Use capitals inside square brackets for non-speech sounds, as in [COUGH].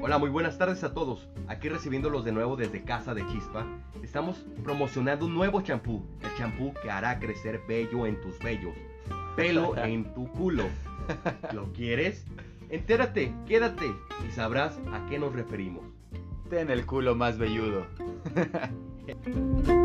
Hola, muy buenas tardes a todos. Aquí recibiéndolos de nuevo desde casa de Chispa. Estamos promocionando un nuevo champú. El champú que hará crecer bello en tus vellos. Pelo [LAUGHS] en tu culo. ¿Lo quieres? Entérate, quédate y sabrás a qué nos referimos. Ten el culo más velludo. [LAUGHS]